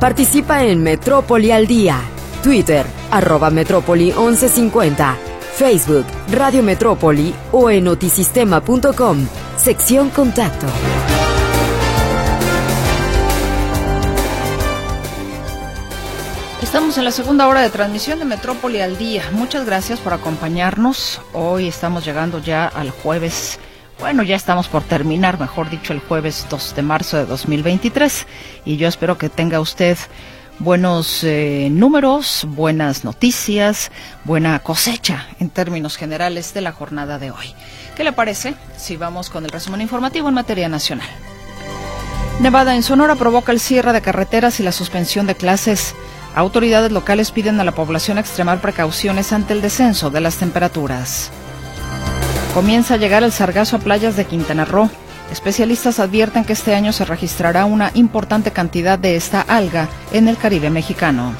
Participa en Metrópoli al Día. Twitter, arroba Metrópoli 1150. Facebook, Radio Metrópoli o en notisistema.com. Sección Contacto. Estamos en la segunda hora de transmisión de Metrópoli al día. Muchas gracias por acompañarnos. Hoy estamos llegando ya al jueves. Bueno, ya estamos por terminar, mejor dicho, el jueves 2 de marzo de 2023. Y yo espero que tenga usted buenos eh, números, buenas noticias, buena cosecha en términos generales de la jornada de hoy. ¿Qué le parece si vamos con el resumen informativo en materia nacional? Nevada en Sonora provoca el cierre de carreteras y la suspensión de clases. Autoridades locales piden a la población extremar precauciones ante el descenso de las temperaturas. Comienza a llegar el sargazo a playas de Quintana Roo. Especialistas advierten que este año se registrará una importante cantidad de esta alga en el Caribe mexicano.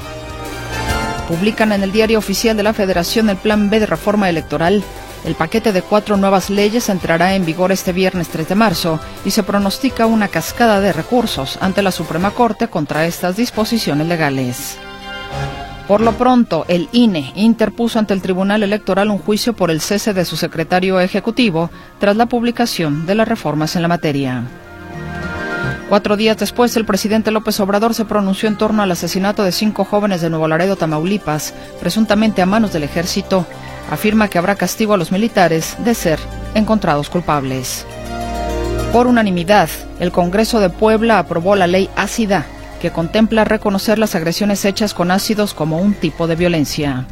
Publican en el diario oficial de la Federación el Plan B de reforma electoral. El paquete de cuatro nuevas leyes entrará en vigor este viernes 3 de marzo y se pronostica una cascada de recursos ante la Suprema Corte contra estas disposiciones legales. Por lo pronto, el INE interpuso ante el Tribunal Electoral un juicio por el cese de su secretario ejecutivo tras la publicación de las reformas en la materia. Cuatro días después, el presidente López Obrador se pronunció en torno al asesinato de cinco jóvenes de Nuevo Laredo, Tamaulipas, presuntamente a manos del ejército. Afirma que habrá castigo a los militares de ser encontrados culpables. Por unanimidad, el Congreso de Puebla aprobó la ley ácida que contempla reconocer las agresiones hechas con ácidos como un tipo de violencia.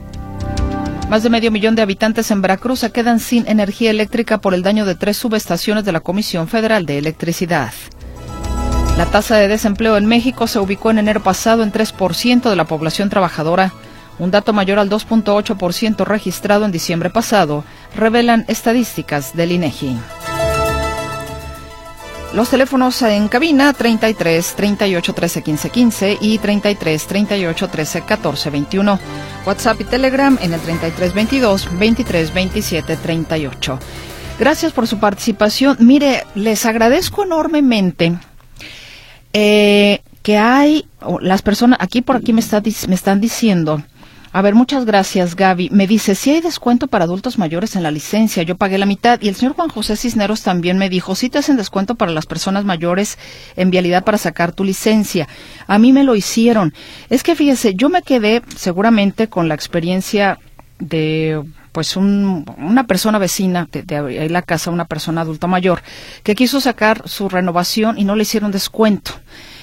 Más de medio millón de habitantes en Veracruz se quedan sin energía eléctrica por el daño de tres subestaciones de la Comisión Federal de Electricidad. La tasa de desempleo en México se ubicó en enero pasado en 3% de la población trabajadora, un dato mayor al 2.8% registrado en diciembre pasado, revelan estadísticas del INEGI. Los teléfonos en cabina 33 38 13 15 15 y 33 38 13 14 21. WhatsApp y Telegram en el 33 22 23 27 38. Gracias por su participación. Mire, les agradezco enormemente eh, que hay las personas aquí por aquí me, está, me están diciendo a ver, muchas gracias, Gaby. Me dice, si hay descuento para adultos mayores en la licencia, yo pagué la mitad. Y el señor Juan José Cisneros también me dijo, si te hacen descuento para las personas mayores en vialidad para sacar tu licencia. A mí me lo hicieron. Es que fíjese, yo me quedé seguramente con la experiencia de pues una persona vecina de, de, la casa, una persona adulta mayor, que quiso sacar su renovación y no le hicieron descuento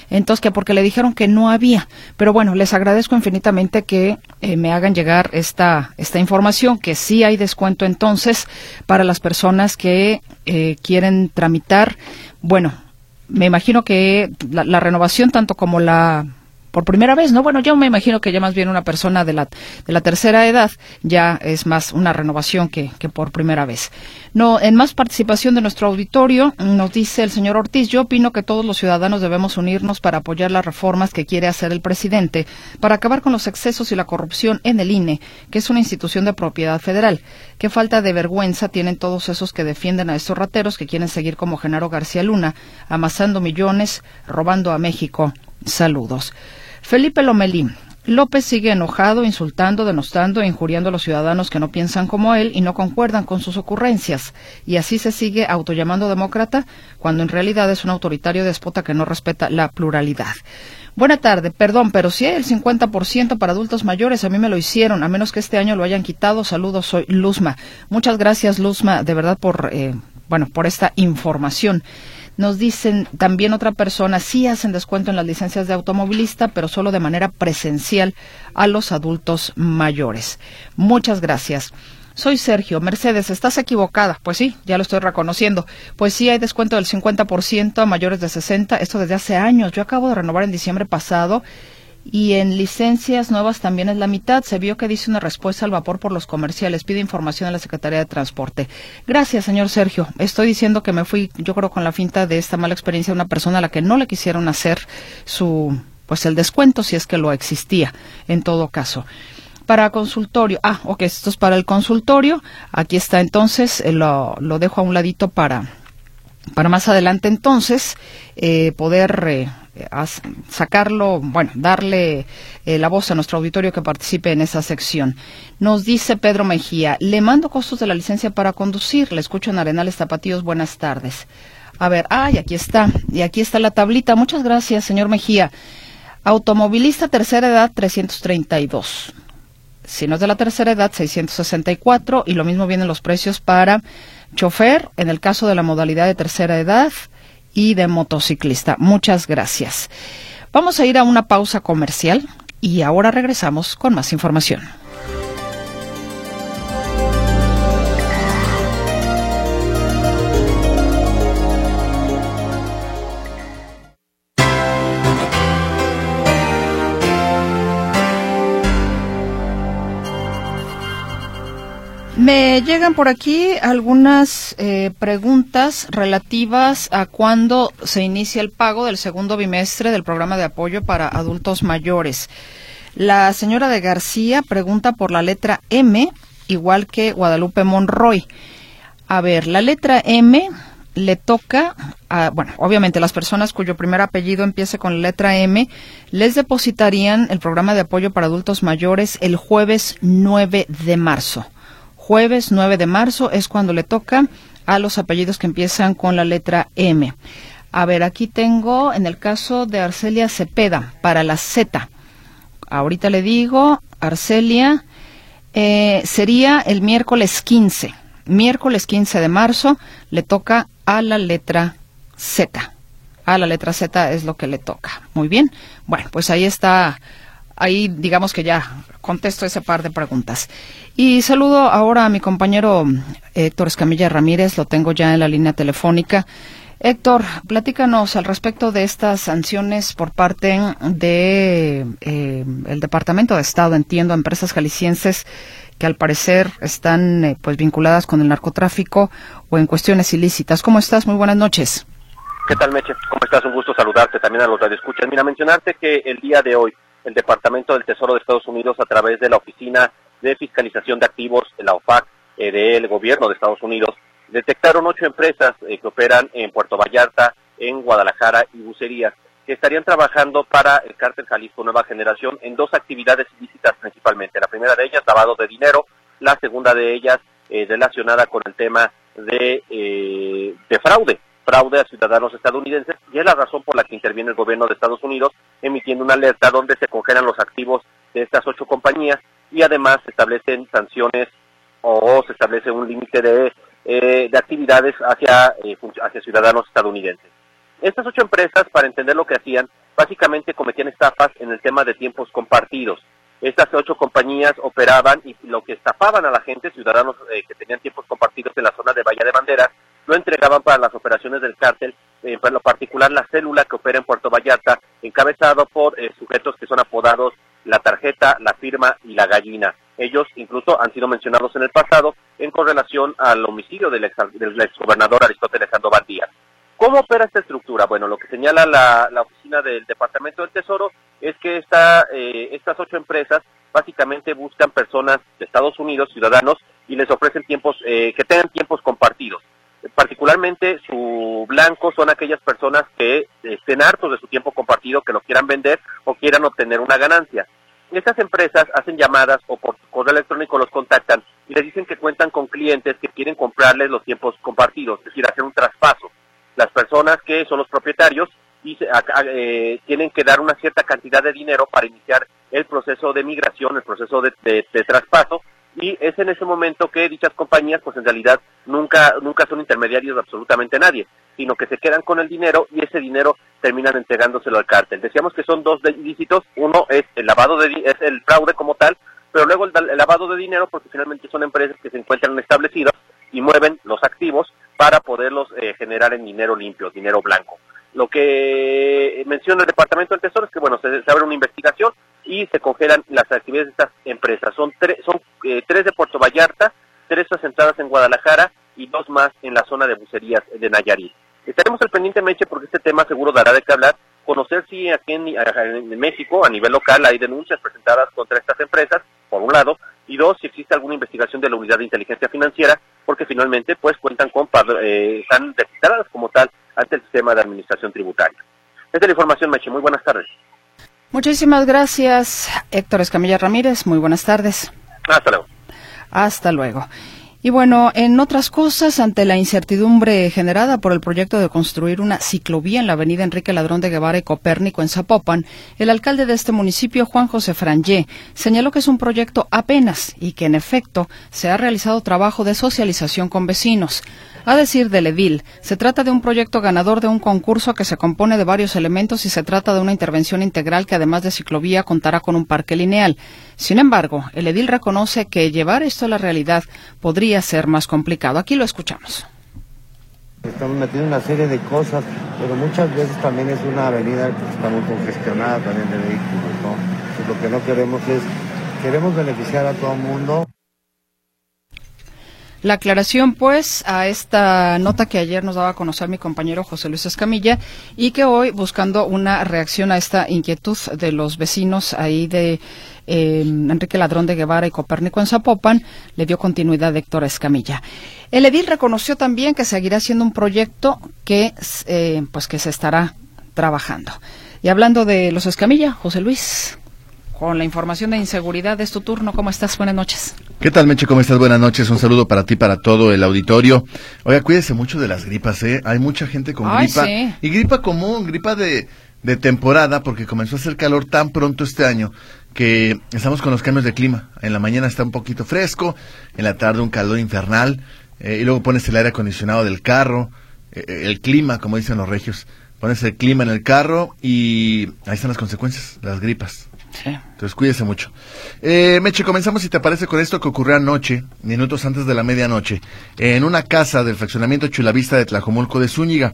entonces que porque le dijeron que no había. Pero bueno, les agradezco infinitamente que eh, me hagan llegar esta, esta información, que sí hay descuento entonces para las personas que eh, quieren tramitar. Bueno, me imagino que la renovación, tanto como la por primera vez, ¿no? Bueno, yo me imagino que ya más bien una persona de la, de la tercera edad ya es más una renovación que, que por primera vez. No, en más participación de nuestro auditorio, nos dice el señor Ortiz, yo opino que todos los ciudadanos debemos unirnos para apoyar las reformas que quiere hacer el presidente para acabar con los excesos y la corrupción en el INE, que es una institución de propiedad federal. Qué falta de vergüenza tienen todos esos que defienden a estos rateros que quieren seguir como Genaro García Luna, amasando millones, robando a México. Saludos. Felipe Lomelí. López sigue enojado, insultando, denostando e injuriando a los ciudadanos que no piensan como él y no concuerdan con sus ocurrencias. Y así se sigue autollamando demócrata cuando en realidad es un autoritario déspota que no respeta la pluralidad. Buena tarde, perdón, pero si hay el 50% para adultos mayores, a mí me lo hicieron, a menos que este año lo hayan quitado. Saludos, soy Luzma. Muchas gracias, Luzma, de verdad por, eh, bueno, por esta información. Nos dicen también otra persona, sí hacen descuento en las licencias de automovilista, pero solo de manera presencial a los adultos mayores. Muchas gracias. Soy Sergio. Mercedes, estás equivocada. Pues sí, ya lo estoy reconociendo. Pues sí, hay descuento del 50% a mayores de 60. Esto desde hace años. Yo acabo de renovar en diciembre pasado y en licencias nuevas también es la mitad. Se vio que dice una respuesta al vapor por los comerciales. Pide información a la Secretaría de Transporte. Gracias, señor Sergio. Estoy diciendo que me fui, yo creo, con la finta de esta mala experiencia de una persona a la que no le quisieron hacer su, pues el descuento, si es que lo existía, en todo caso. Para consultorio, ah, ok, esto es para el consultorio. Aquí está entonces, eh, lo, lo dejo a un ladito para, para más adelante entonces eh, poder eh, sacarlo, bueno, darle eh, la voz a nuestro auditorio que participe en esa sección. Nos dice Pedro Mejía, le mando costos de la licencia para conducir, le escucho en Arenales Tapatíos, buenas tardes. A ver, ay, aquí está, y aquí está la tablita. Muchas gracias, señor Mejía. Automovilista tercera edad, 332. Si no es de la tercera edad, 664. Y lo mismo vienen los precios para chofer, en el caso de la modalidad de tercera edad, y de motociclista. Muchas gracias. Vamos a ir a una pausa comercial y ahora regresamos con más información. Me llegan por aquí algunas eh, preguntas relativas a cuándo se inicia el pago del segundo bimestre del programa de apoyo para adultos mayores. La señora de García pregunta por la letra M, igual que Guadalupe Monroy. A ver, la letra M le toca a, bueno, obviamente las personas cuyo primer apellido empiece con la letra M, les depositarían el programa de apoyo para adultos mayores el jueves 9 de marzo jueves 9 de marzo es cuando le toca a los apellidos que empiezan con la letra M. A ver, aquí tengo en el caso de Arcelia Cepeda para la Z. Ahorita le digo, Arcelia, eh, sería el miércoles 15. Miércoles 15 de marzo le toca a la letra Z. A la letra Z es lo que le toca. Muy bien. Bueno, pues ahí está ahí digamos que ya contesto ese par de preguntas. Y saludo ahora a mi compañero Héctor Escamilla Ramírez, lo tengo ya en la línea telefónica. Héctor, platícanos al respecto de estas sanciones por parte de eh, el Departamento de Estado, entiendo, a empresas jaliscienses que al parecer están eh, pues vinculadas con el narcotráfico o en cuestiones ilícitas. ¿Cómo estás? Muy buenas noches. ¿Qué tal, Meche? ¿Cómo estás? Un gusto saludarte también a los radioescuchas. Mira, mencionarte que el día de hoy el Departamento del Tesoro de Estados Unidos a través de la Oficina de Fiscalización de Activos, la OFAC, eh, del gobierno de Estados Unidos, detectaron ocho empresas eh, que operan en Puerto Vallarta, en Guadalajara y Bucerías, que estarían trabajando para el cártel Jalisco Nueva Generación en dos actividades ilícitas principalmente. La primera de ellas, lavado de dinero, la segunda de ellas, eh, relacionada con el tema de, de fraude fraude a ciudadanos estadounidenses y es la razón por la que interviene el gobierno de Estados Unidos emitiendo una alerta donde se congelan los activos de estas ocho compañías y además se establecen sanciones o se establece un límite de, eh, de actividades hacia, eh, hacia ciudadanos estadounidenses. Estas ocho empresas, para entender lo que hacían, básicamente cometían estafas en el tema de tiempos compartidos. Estas ocho compañías operaban y lo que estafaban a la gente, ciudadanos eh, que tenían tiempos compartidos en la zona de Bahía de Banderas, lo entregaban para las operaciones del cártel, en lo particular la célula que opera en Puerto Vallarta, encabezado por eh, sujetos que son apodados la tarjeta, la firma y la gallina. Ellos incluso han sido mencionados en el pasado en correlación al homicidio del, ex, del exgobernador Aristóteles Sandoval Díaz. ¿Cómo opera esta estructura? Bueno, lo que señala la, la oficina del Departamento del Tesoro es que esta, eh, estas ocho empresas básicamente buscan personas de Estados Unidos, ciudadanos, y les ofrecen tiempos, eh, que tengan tiempos compartidos particularmente su blanco son aquellas personas que estén hartos de su tiempo compartido, que lo quieran vender o quieran obtener una ganancia. Estas empresas hacen llamadas o por correo electrónico los contactan y les dicen que cuentan con clientes que quieren comprarles los tiempos compartidos, es decir, hacer un traspaso. Las personas que son los propietarios y, eh, tienen que dar una cierta cantidad de dinero para iniciar el proceso de migración, el proceso de traspaso, y es en ese momento que dichas compañías pues en realidad nunca nunca son intermediarios de absolutamente nadie sino que se quedan con el dinero y ese dinero terminan entregándoselo al cártel. Decíamos que son dos ilícitos. Uno es el lavado de es el fraude como tal pero luego el, lavado de dinero porque finalmente son empresas que se encuentran establecidas y mueven los activos para poderlos eh, generar en dinero limpio dinero blanco lo que menciona el Departamento del Tesoro es que bueno se abre una investigación y se congelan las actividades de estas empresas. Son, son eh, tres de Puerto Vallarta, tres asentadas en Guadalajara y dos más en la zona de bucerías de Nayarit. Estaremos al pendiente, Meche, porque este tema seguro dará de qué hablar, conocer si aquí en, México, a nivel local, hay denuncias presentadas contra estas empresas, por un lado, y dos, si existe alguna investigación de la Unidad de Inteligencia Financiera, porque finalmente, pues, cuentan con, eh, están registradas como tal ante el sistema de administración tributaria. Esta es la información, Meche. Muy buenas tardes. Muchísimas gracias, Héctor Escamilla Ramírez. Muy buenas tardes. Hasta luego. Hasta luego. Y bueno, en otras cosas, ante la incertidumbre generada por el proyecto de construir una ciclovía en la avenida Enrique Ladrón de Guevara y Copérnico en Zapopan, el alcalde de este municipio, Juan José Frangé, señaló que es un proyecto apenas y que en efecto se ha realizado trabajo de socialización con vecinos. A decir del edil, se trata de un proyecto ganador de un concurso que se compone de varios elementos y se trata de una intervención integral que además de ciclovía contará con un parque lineal. Sin embargo, el edil reconoce que llevar esto a la realidad podría ser más complicado. Aquí lo escuchamos. Estamos metiendo una serie de cosas, pero muchas veces también es una avenida que está muy congestionada también de vehículos, ¿no? lo que no queremos es, queremos beneficiar a todo el mundo. La aclaración, pues, a esta nota que ayer nos daba a conocer mi compañero José Luis Escamilla y que hoy, buscando una reacción a esta inquietud de los vecinos ahí de eh, Enrique Ladrón de Guevara y Copérnico en Zapopan, le dio continuidad Héctor Escamilla. El edil reconoció también que seguirá siendo un proyecto que, eh, pues, que se estará trabajando. Y hablando de los Escamilla, José Luis con la información de inseguridad. Es tu turno. ¿Cómo estás? Buenas noches. ¿Qué tal, Meche? ¿Cómo estás? Buenas noches. Un saludo para ti, para todo el auditorio. Oiga, cuídese mucho de las gripas, ¿eh? Hay mucha gente con gripa. Y gripa común, gripa de, de temporada, porque comenzó a hacer calor tan pronto este año que estamos con los cambios de clima. En la mañana está un poquito fresco, en la tarde un calor infernal, eh, y luego pones el aire acondicionado del carro, eh, el clima, como dicen los regios. Pones el clima en el carro y ahí están las consecuencias, las gripas. Entonces cuídese mucho. Eh, Meche, comenzamos si te parece con esto que ocurrió anoche, minutos antes de la medianoche, en una casa del fraccionamiento Chulavista de Tlajomulco de Zúñiga.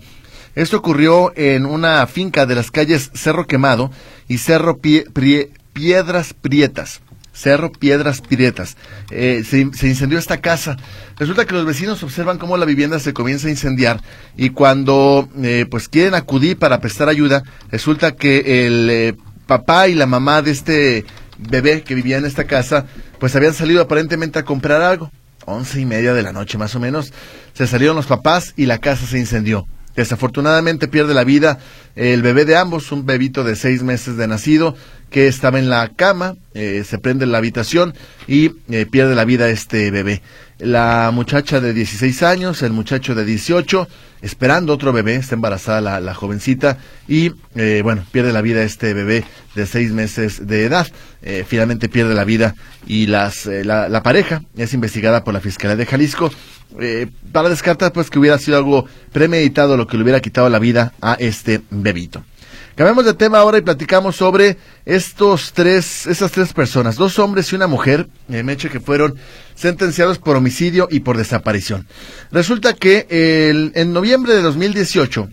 Esto ocurrió en una finca de las calles Cerro Quemado y Cerro Piedras Prietas. Cerro Piedras Prietas. Eh, se, incendió esta casa. Resulta que los vecinos observan cómo la vivienda se comienza a incendiar y cuando eh, pues quieren acudir para prestar ayuda, resulta que el eh, papá y la mamá de este bebé que vivía en esta casa, pues habían salido aparentemente a comprar algo. Once y media de la noche más o menos. Se salieron los papás y la casa se incendió. Desafortunadamente pierde la vida el bebé de ambos, un bebito de seis meses de nacido que estaba en la cama, eh, se prende en la habitación y eh, pierde la vida este bebé. La muchacha de 16 años, el muchacho de 18, esperando otro bebé, está embarazada la, jovencita y eh, bueno, pierde la vida este bebé de seis meses de edad. finalmente pierde la vida y las, la, la pareja es investigada por la Fiscalía de Jalisco eh, para descartar pues que hubiera sido algo premeditado lo que le hubiera quitado la vida a este bebito. Cambiamos de tema ahora y platicamos sobre estos tres, esas tres personas, dos hombres y una mujer, eh, Meche, que fueron sentenciados por homicidio y por desaparición. Resulta que el, en noviembre de 2018,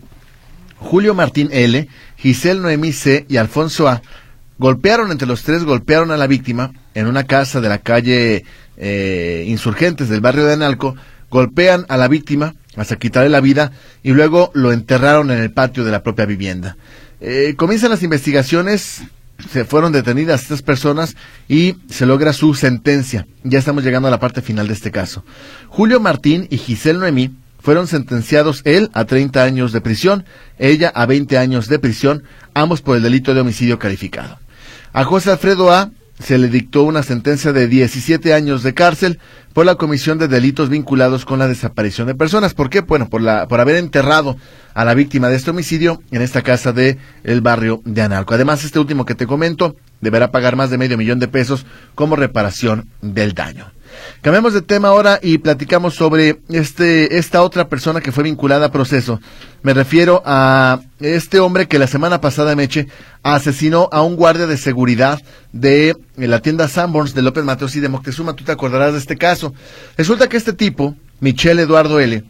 Julio Martín L., Giselle Noemí C. y Alfonso A. golpearon, entre los tres, golpearon a la víctima en una casa de la calle eh, Insurgentes del barrio de Analco, golpean a la víctima hasta quitarle la vida y luego lo enterraron en el patio de la propia vivienda. Eh, comienzan las investigaciones, se fueron detenidas estas personas y se logra su sentencia. Ya estamos llegando a la parte final de este caso. Julio Martín y Giselle Noemí fueron sentenciados él a 30 años de prisión, ella a 20 años de prisión, ambos por el delito de homicidio calificado. A José Alfredo A se le dictó una sentencia de 17 años de cárcel por la comisión de delitos vinculados con la desaparición de personas. ¿Por qué? Bueno, por, la, por haber enterrado a la víctima de este homicidio en esta casa de el barrio de Analco. Además, este último que te comento deberá pagar más de medio millón de pesos como reparación del daño. Cambiamos de tema ahora y platicamos sobre este, esta otra persona que fue vinculada a proceso. Me refiero a este hombre que la semana pasada, Meche, asesinó a un guardia de seguridad de la tienda Sanborns de López Mateos y de Moctezuma. Tú te acordarás de este caso. Resulta que este tipo, Michelle Eduardo L.,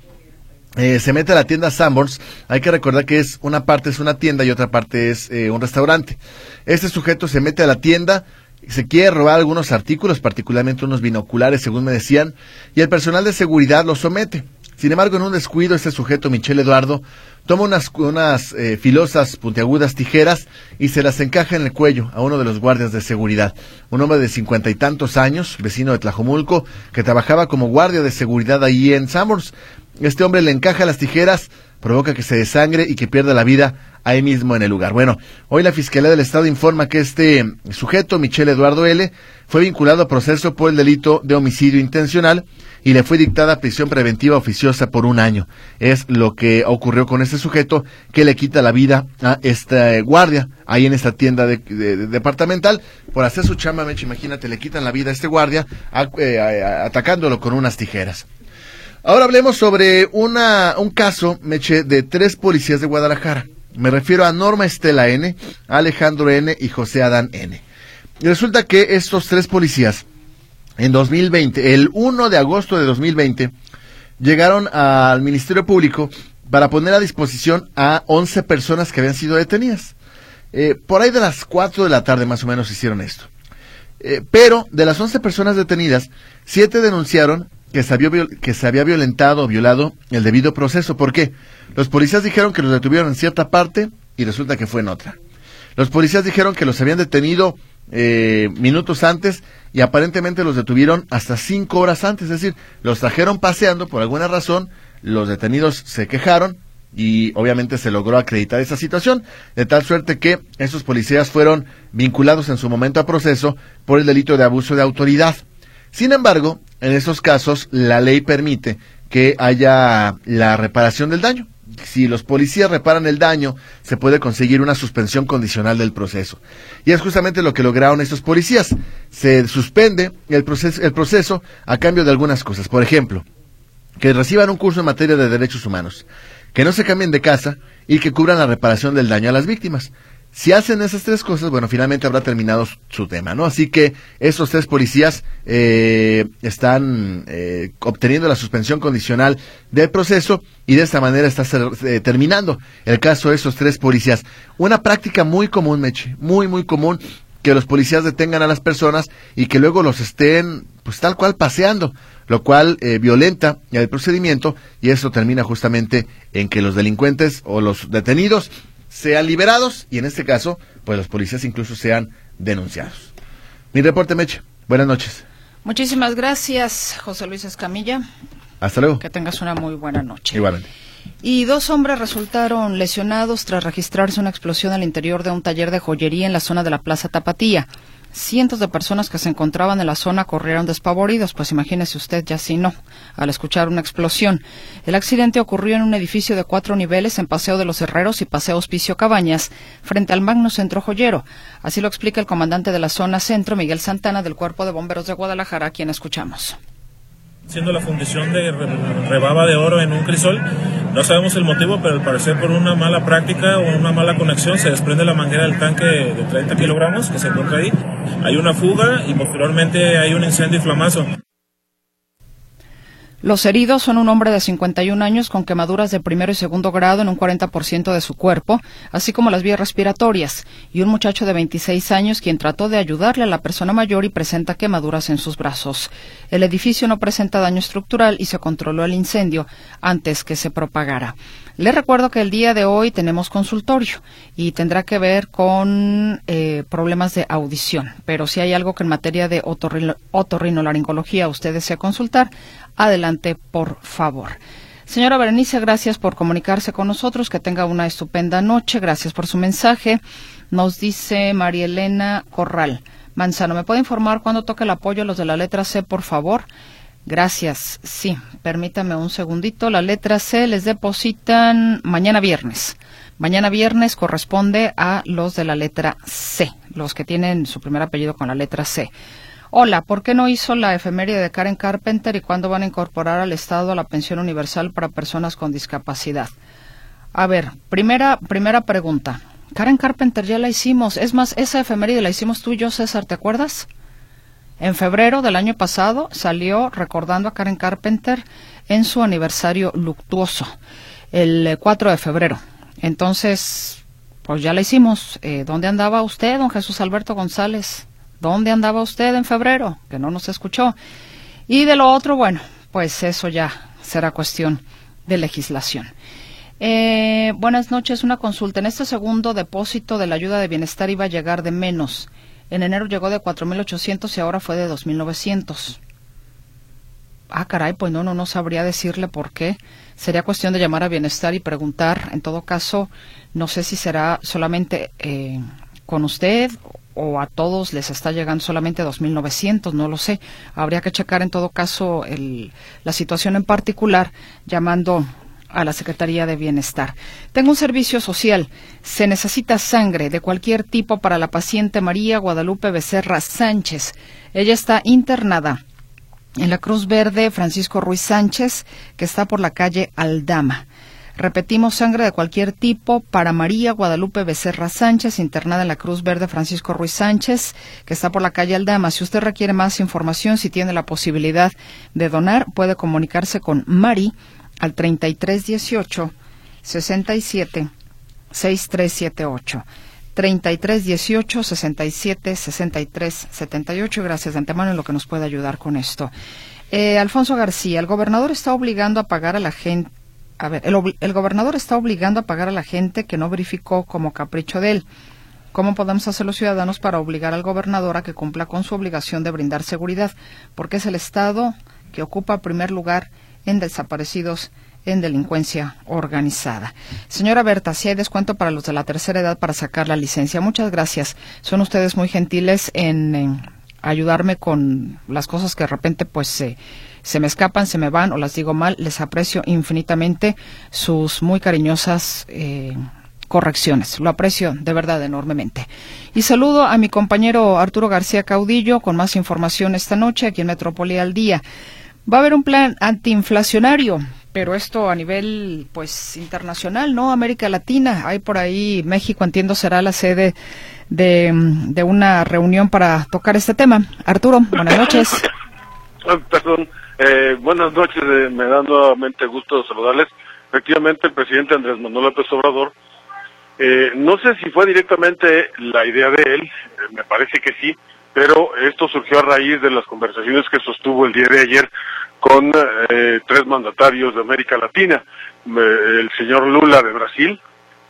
eh, se mete a la tienda Sanborns. Hay que recordar que es una parte es una tienda y otra parte es eh, un restaurante. Este sujeto se mete a la tienda, se quiere robar algunos artículos, particularmente unos binoculares, según me decían, y el personal de seguridad lo somete. Sin embargo, en un descuido, este sujeto, Michel Eduardo, toma unas, unas eh, filosas, puntiagudas tijeras y se las encaja en el cuello a uno de los guardias de seguridad. Un hombre de cincuenta y tantos años, vecino de Tlajomulco, que trabajaba como guardia de seguridad ahí en Summers. Este hombre le encaja las tijeras provoca que se desangre y que pierda la vida ahí mismo en el lugar. Bueno, hoy la Fiscalía del Estado informa que este sujeto, Michelle Eduardo L., fue vinculado a proceso por el delito de homicidio intencional y le fue dictada prisión preventiva oficiosa por un año. Es lo que ocurrió con este sujeto que le quita la vida a esta guardia ahí en esta tienda de, departamental por hacer su chamba, Meche, imagínate, le quitan la vida a este guardia eh, atacándolo con unas tijeras. Ahora hablemos sobre una, un caso, de tres policías de Guadalajara. Me refiero a Norma Estela N, Alejandro N y José Adán N. Y resulta que estos tres policías, en 2020, el 1 de agosto de 2020, llegaron al Ministerio Público para poner a disposición a 11 personas que habían sido detenidas. Eh, por ahí de las 4 de la tarde más o menos hicieron esto. Eh, pero de las 11 personas detenidas, 7 denunciaron que se, había, que se había violentado o violado el debido proceso. ¿Por qué? Los policías dijeron que los detuvieron en cierta parte y resulta que fue en otra. Los policías dijeron que los habían detenido eh, minutos antes y aparentemente los detuvieron hasta cinco horas antes, es decir, los trajeron paseando por alguna razón, los detenidos se quejaron y obviamente se logró acreditar esa situación, de tal suerte que esos policías fueron vinculados en su momento a proceso por el delito de abuso de autoridad. Sin embargo, en esos casos la ley permite que haya la reparación del daño si los policías reparan el daño, se puede conseguir una suspensión condicional del proceso. Y es justamente lo que lograron estos policías. Se suspende el proceso, el proceso a cambio de algunas cosas. Por ejemplo, que reciban un curso en materia de derechos humanos, que no se cambien de casa y que cubran la reparación del daño a las víctimas. Si hacen esas tres cosas, bueno, finalmente habrá terminado su tema, ¿no? Así que esos tres policías eh, están eh, obteniendo la suspensión condicional del proceso y de esta manera está eh, terminando el caso de esos tres policías. Una práctica muy común, Meche, muy, muy común que los policías detengan a las personas y que luego los estén, pues tal cual, paseando, lo cual violenta el procedimiento y eso termina justamente en que los delincuentes o los detenidos sean liberados y en este caso, pues los policías incluso sean denunciados. Mi reporte, Meche. Buenas noches. Muchísimas gracias, José Luis Escamilla. Hasta luego. Que tengas una muy buena noche. Igualmente. Y dos hombres resultaron lesionados tras registrarse una explosión al interior de un taller de joyería en la zona de la Plaza Tapatía. Cientos de personas que se encontraban en la zona corrieron despavoridos, pues imagínese usted ya si no, al escuchar una explosión. El accidente ocurrió en un edificio de cuatro niveles en Paseo de los Herreros y Paseo Hospicio Cabañas, frente al Magno Centro Joyero. Así lo explica el comandante de la zona centro, Miguel Santana, del Cuerpo de Bomberos de Guadalajara, a quien escuchamos haciendo la fundición de rebaba de oro en un crisol. No sabemos el motivo, pero al parecer por una mala práctica o una mala conexión se desprende la manguera del tanque de 30 kilogramos que se encuentra ahí. Hay una fuga y posteriormente hay un incendio y flamazo. Los heridos son un hombre de 51 años con quemaduras de primero y segundo grado en un 40% de su cuerpo, así como las vías respiratorias, y un muchacho de 26 años quien trató de ayudarle a la persona mayor y presenta quemaduras en sus brazos. El edificio no presenta daño estructural y se controló el incendio antes que se propagara. Les recuerdo que el día de hoy tenemos consultorio y tendrá que ver con eh, problemas de audición, pero si hay algo que en materia de otorrinolaringología usted desea consultar, adelante, por favor. Señora Berenice, gracias por comunicarse con nosotros. Que tenga una estupenda noche. Gracias por su mensaje. Nos dice María Elena Corral. Manzano, ¿me puede informar cuándo toca el apoyo a los de la letra C, por favor? Gracias. Sí, permítame un segundito. La letra C les depositan mañana viernes. Mañana viernes corresponde a los de la letra C, los que tienen su primer apellido con la letra C. Hola, ¿por qué no hizo la efeméride de Karen Carpenter y cuándo van a incorporar al Estado a la pensión universal para personas con discapacidad? A ver, primera, primera pregunta. Karen Carpenter ya la hicimos. Es más, esa efeméride la hicimos tú y yo, César, ¿te acuerdas? En febrero del año pasado salió recordando a Karen Carpenter en su aniversario luctuoso, el 4 de febrero. Entonces, pues ya la hicimos. Eh, ¿Dónde andaba usted, don Jesús Alberto González? ¿Dónde andaba usted en febrero? Que no nos escuchó. Y de lo otro, bueno, pues eso ya será cuestión de legislación. Eh, buenas noches, una consulta. En este segundo depósito de la ayuda de bienestar iba a llegar de menos. En enero llegó de 4.800 y ahora fue de 2.900. Ah, caray, pues no, no, no sabría decirle por qué. sería cuestión de llamar a Bienestar y preguntar. En todo caso, no sé si será solamente eh, con usted o a todos les está llegando solamente 2.900, no lo sé. Habría que checar en todo caso el, la situación en particular llamando a la Secretaría de Bienestar. Tengo un servicio social. Se necesita sangre de cualquier tipo para la paciente María Guadalupe Becerra Sánchez. Ella está internada en la Cruz Verde Francisco Ruiz Sánchez, que está por la calle Aldama. Repetimos, sangre de cualquier tipo para María Guadalupe Becerra Sánchez, internada en la Cruz Verde Francisco Ruiz Sánchez, que está por la calle Aldama. Si usted requiere más información, si tiene la posibilidad de donar, puede comunicarse con Mari al 3318 67 6378. 3318 67 63 78. Gracias de antemano en lo que nos puede ayudar con esto. Eh, Alfonso García, el gobernador está obligando a pagar a la gente a ver, el, gobernador está obligando a pagar a la gente que no verificó como capricho de él. ¿Cómo podemos hacer los ciudadanos para obligar al gobernador a que cumpla con su obligación de brindar seguridad? Porque es el Estado que ocupa primer lugar en desaparecidos en delincuencia organizada. Señora Berta, si hay descuento para los de la tercera edad para sacar la licencia. Muchas gracias. Son ustedes muy gentiles en, ayudarme con las cosas que de repente pues se se me escapan, se me van o las digo mal, les aprecio infinitamente sus muy cariñosas eh, correcciones. Lo aprecio de verdad enormemente. Y saludo a mi compañero Arturo García Caudillo con más información esta noche aquí en Metrópoli al Día. Va a haber un plan antiinflacionario, pero esto a nivel pues internacional, ¿no? América Latina, hay por ahí México, entiendo, será la sede de, de una reunión para tocar este tema. Arturo, buenas noches. Perdón, eh, buenas noches, eh, me da nuevamente gusto saludarles. Efectivamente, el presidente Andrés Manuel López Obrador, eh, no sé si fue directamente la idea de él, me parece que sí, pero esto surgió a raíz de las conversaciones que sostuvo el día de ayer con tres mandatarios de América Latina, el señor Lula de Brasil,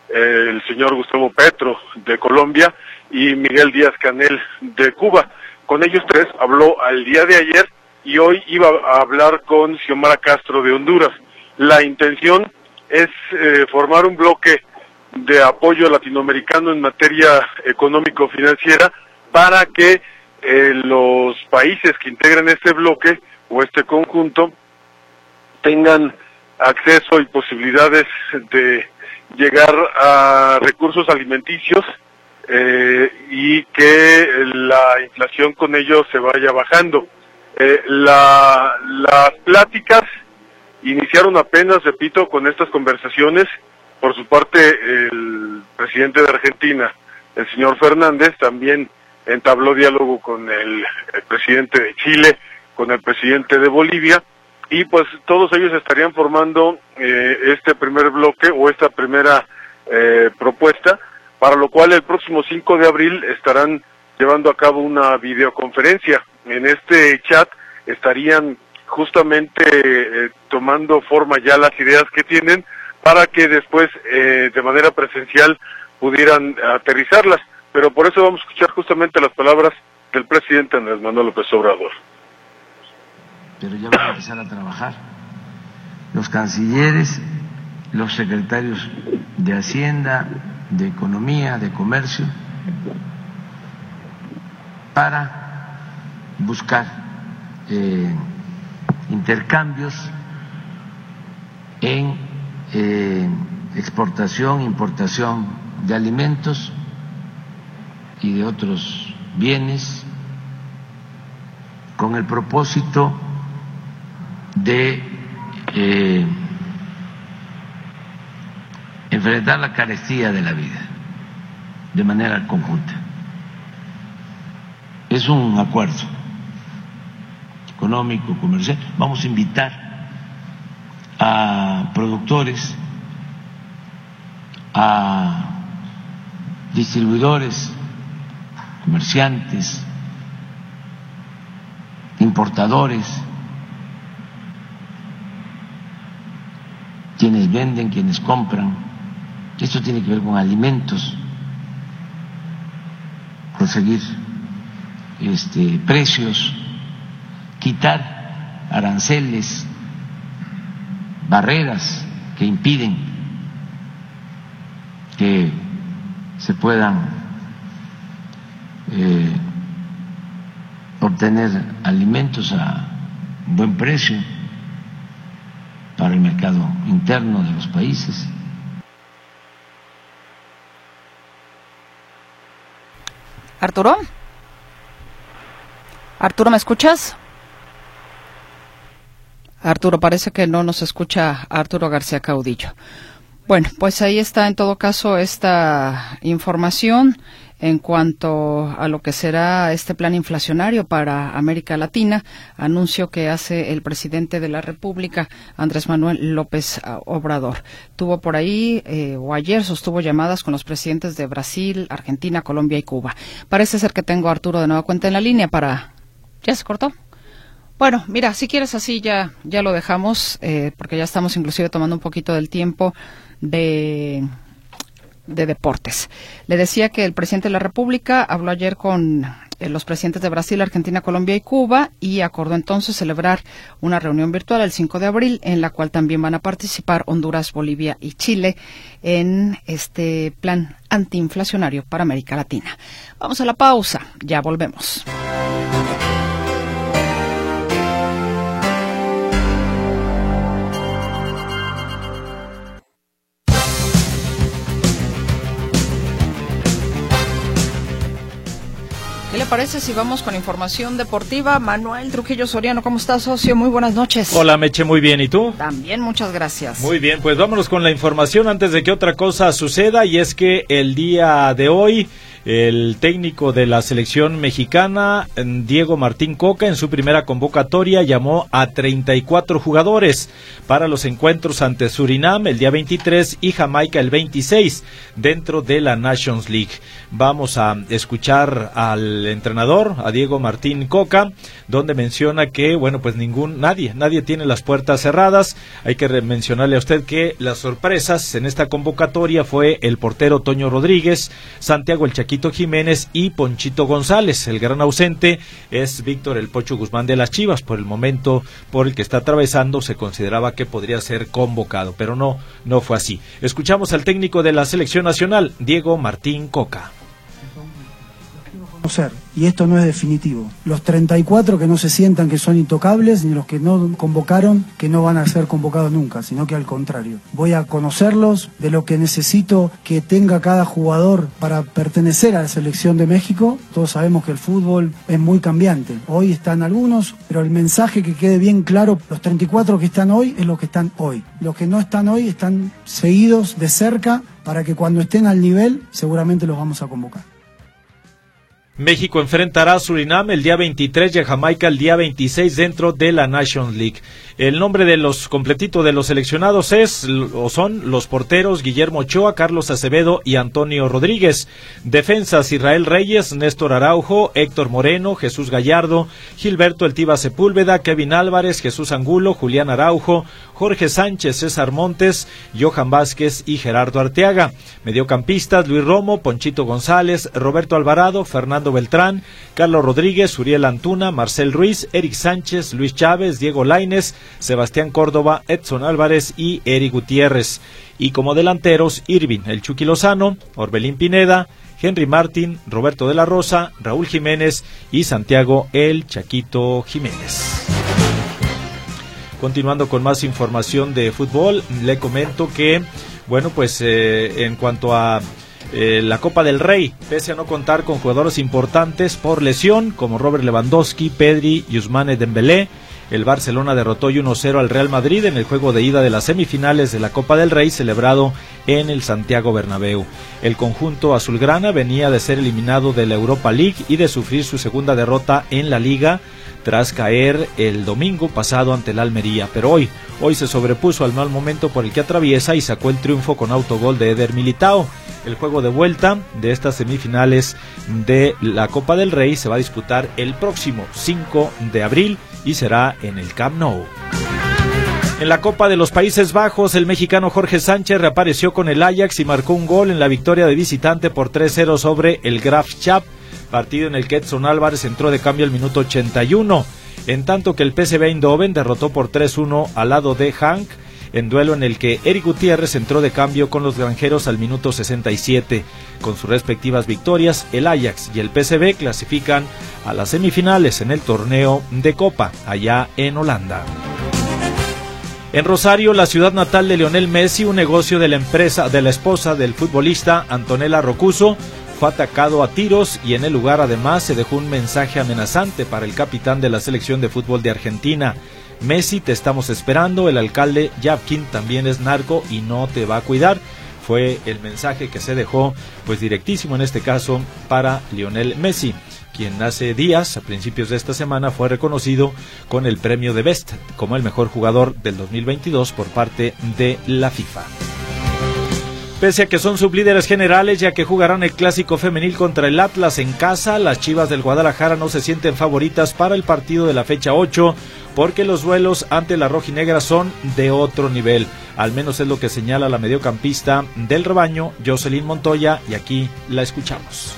el señor Gustavo Petro de Colombia y Miguel Díaz Canel de Cuba. Con ellos tres habló al día de ayer y hoy iba a hablar con Xiomara Castro de Honduras. La intención es eh, formar un bloque de apoyo latinoamericano en materia económico-financiera para que eh, los países que integran este bloque o este conjunto tengan acceso y posibilidades de llegar a recursos alimenticios eh, y que la inflación con ello se vaya bajando. Eh, las pláticas iniciaron apenas, repito, con estas conversaciones. Por su parte, el presidente de Argentina, el señor Fernández, también entabló diálogo con el, presidente de Chile, con el presidente de Bolivia, y pues todos ellos estarían formando eh, este primer bloque o esta primera eh, propuesta, para lo cual el próximo 5 de abril estarán llevando a cabo una videoconferencia. En este chat estarían justamente eh, tomando forma ya las ideas que tienen para que después eh, de manera presencial pudieran aterrizarlas. Pero por eso vamos a escuchar justamente las palabras del presidente Andrés Manuel López Obrador. Pero ya van a empezar a trabajar los cancilleres, los secretarios de Hacienda, de Economía, de Comercio, para buscar eh, intercambios en eh, exportación, importación de alimentos y de otros bienes con el propósito de eh, enfrentar la carestía de la vida de manera conjunta. Es un acuerdo económico, comercial. Vamos a invitar a productores, a distribuidores, comerciantes, importadores, quienes venden, quienes compran. Esto tiene que ver con alimentos, conseguir este, precios, quitar aranceles barreras que impiden que se puedan eh, obtener alimentos a buen precio para el mercado interno de los países. Arturo. Arturo, ¿me escuchas? Arturo, parece que no nos escucha Arturo García Caudillo. Bueno, pues ahí está en todo caso esta información en cuanto a lo que será este plan inflacionario para América Latina, anuncio que hace el presidente de la República, Andrés Manuel López Obrador. Tuvo por ahí, eh, o ayer sostuvo llamadas con los presidentes de Brasil, Argentina, Colombia y Cuba. Parece ser que tengo a Arturo de nueva cuenta en la línea para... ¿Ya se cortó? Bueno, mira, si quieres así ya, ya lo dejamos, eh, porque ya estamos inclusive tomando un poquito del tiempo de, de deportes. Le decía que el presidente de la República habló ayer con eh, los presidentes de Brasil, Argentina, Colombia y Cuba y acordó entonces celebrar una reunión virtual el 5 de abril en la cual también van a participar Honduras, Bolivia y Chile en este plan antiinflacionario para América Latina. Vamos a la pausa, ya volvemos. Parece si vamos con información deportiva? Manuel Trujillo Soriano, ¿cómo estás, socio? Muy buenas noches. Hola, Meche, muy bien. ¿Y tú? También, muchas gracias. Muy bien, pues vámonos con la información antes de que otra cosa suceda y es que el día de hoy el técnico de la selección mexicana, Diego Martín Coca, en su primera convocatoria llamó a 34 jugadores para los encuentros ante Surinam el día 23 y Jamaica el 26 dentro de la Nations League. Vamos a escuchar al entrenador, a Diego Martín Coca, donde menciona que, bueno, pues ningún, nadie, nadie tiene las puertas cerradas. Hay que mencionarle a usted que las sorpresas en esta convocatoria fue el portero Toño Rodríguez, Santiago El Jiménez y Ponchito González. El gran ausente es Víctor El Pocho Guzmán de las Chivas. Por el momento por el que está atravesando se consideraba que podría ser convocado, pero no, no fue así. Escuchamos al técnico de la selección nacional, Diego Martín Coca y esto no es definitivo. Los 34 que no se sientan que son intocables, ni los que no convocaron que no van a ser convocados nunca, sino que al contrario. Voy a conocerlos de lo que necesito que tenga cada jugador para pertenecer a la selección de México. Todos sabemos que el fútbol es muy cambiante. Hoy están algunos, pero el mensaje que quede bien claro, los 34 que están hoy es lo que están hoy. Los que no están hoy están seguidos de cerca para que cuando estén al nivel seguramente los vamos a convocar. México enfrentará a Surinam el día 23 y a Jamaica el día 26 dentro de la Nations League. El nombre de los completitos de los seleccionados es o son los porteros Guillermo Ochoa, Carlos Acevedo y Antonio Rodríguez. Defensas Israel Reyes, Néstor Araujo, Héctor Moreno, Jesús Gallardo, Gilberto Eltiva Sepúlveda, Kevin Álvarez, Jesús Angulo, Julián Araujo, Jorge Sánchez, César Montes, Johan Vázquez y Gerardo Arteaga. Mediocampistas Luis Romo, Ponchito González, Roberto Alvarado, Fernando Beltrán, Carlos Rodríguez, Uriel Antuna, Marcel Ruiz, Eric Sánchez, Luis Chávez, Diego Laines, Sebastián Córdoba, Edson Álvarez y Eric Gutiérrez. Y como delanteros, Irving, el Chucky Lozano, Orbelín Pineda, Henry Martín, Roberto de la Rosa, Raúl Jiménez y Santiago el Chaquito Jiménez. Continuando con más información de fútbol, le comento que, bueno, pues eh, en cuanto a eh, la Copa del Rey, pese a no contar con jugadores importantes por lesión, como Robert Lewandowski, Pedri y Usmane Dembélé, el Barcelona derrotó 1-0 al Real Madrid en el juego de ida de las semifinales de la Copa del Rey celebrado en el Santiago Bernabéu. El conjunto azulgrana venía de ser eliminado de la Europa League y de sufrir su segunda derrota en la liga tras caer el domingo pasado ante la Almería, pero hoy, hoy se sobrepuso al mal momento por el que atraviesa y sacó el triunfo con autogol de Eder Militao. El juego de vuelta de estas semifinales de la Copa del Rey se va a disputar el próximo 5 de abril y será en el Camp Nou. En la Copa de los Países Bajos, el mexicano Jorge Sánchez reapareció con el Ajax y marcó un gol en la victoria de visitante por 3-0 sobre el Graf Chap, partido en el que Edson Álvarez entró de cambio al minuto 81, en tanto que el PSV Eindhoven derrotó por 3-1 al lado de Hank en duelo en el que Eric Gutiérrez entró de cambio con los granjeros al minuto 67. Con sus respectivas victorias, el Ajax y el PSV clasifican a las semifinales en el torneo de Copa, allá en Holanda. En Rosario, la ciudad natal de Lionel Messi, un negocio de la empresa de la esposa del futbolista Antonella Rocuso, fue atacado a tiros y en el lugar además se dejó un mensaje amenazante para el capitán de la selección de fútbol de Argentina. Messi, te estamos esperando, el alcalde Yapkin también es narco y no te va a cuidar. Fue el mensaje que se dejó, pues directísimo en este caso, para Lionel Messi quien hace días, a principios de esta semana, fue reconocido con el premio de Best como el mejor jugador del 2022 por parte de la FIFA. Pese a que son sublíderes generales, ya que jugarán el clásico femenil contra el Atlas en casa, las Chivas del Guadalajara no se sienten favoritas para el partido de la fecha 8, porque los duelos ante la rojinegra son de otro nivel. Al menos es lo que señala la mediocampista del rebaño, Jocelyn Montoya, y aquí la escuchamos.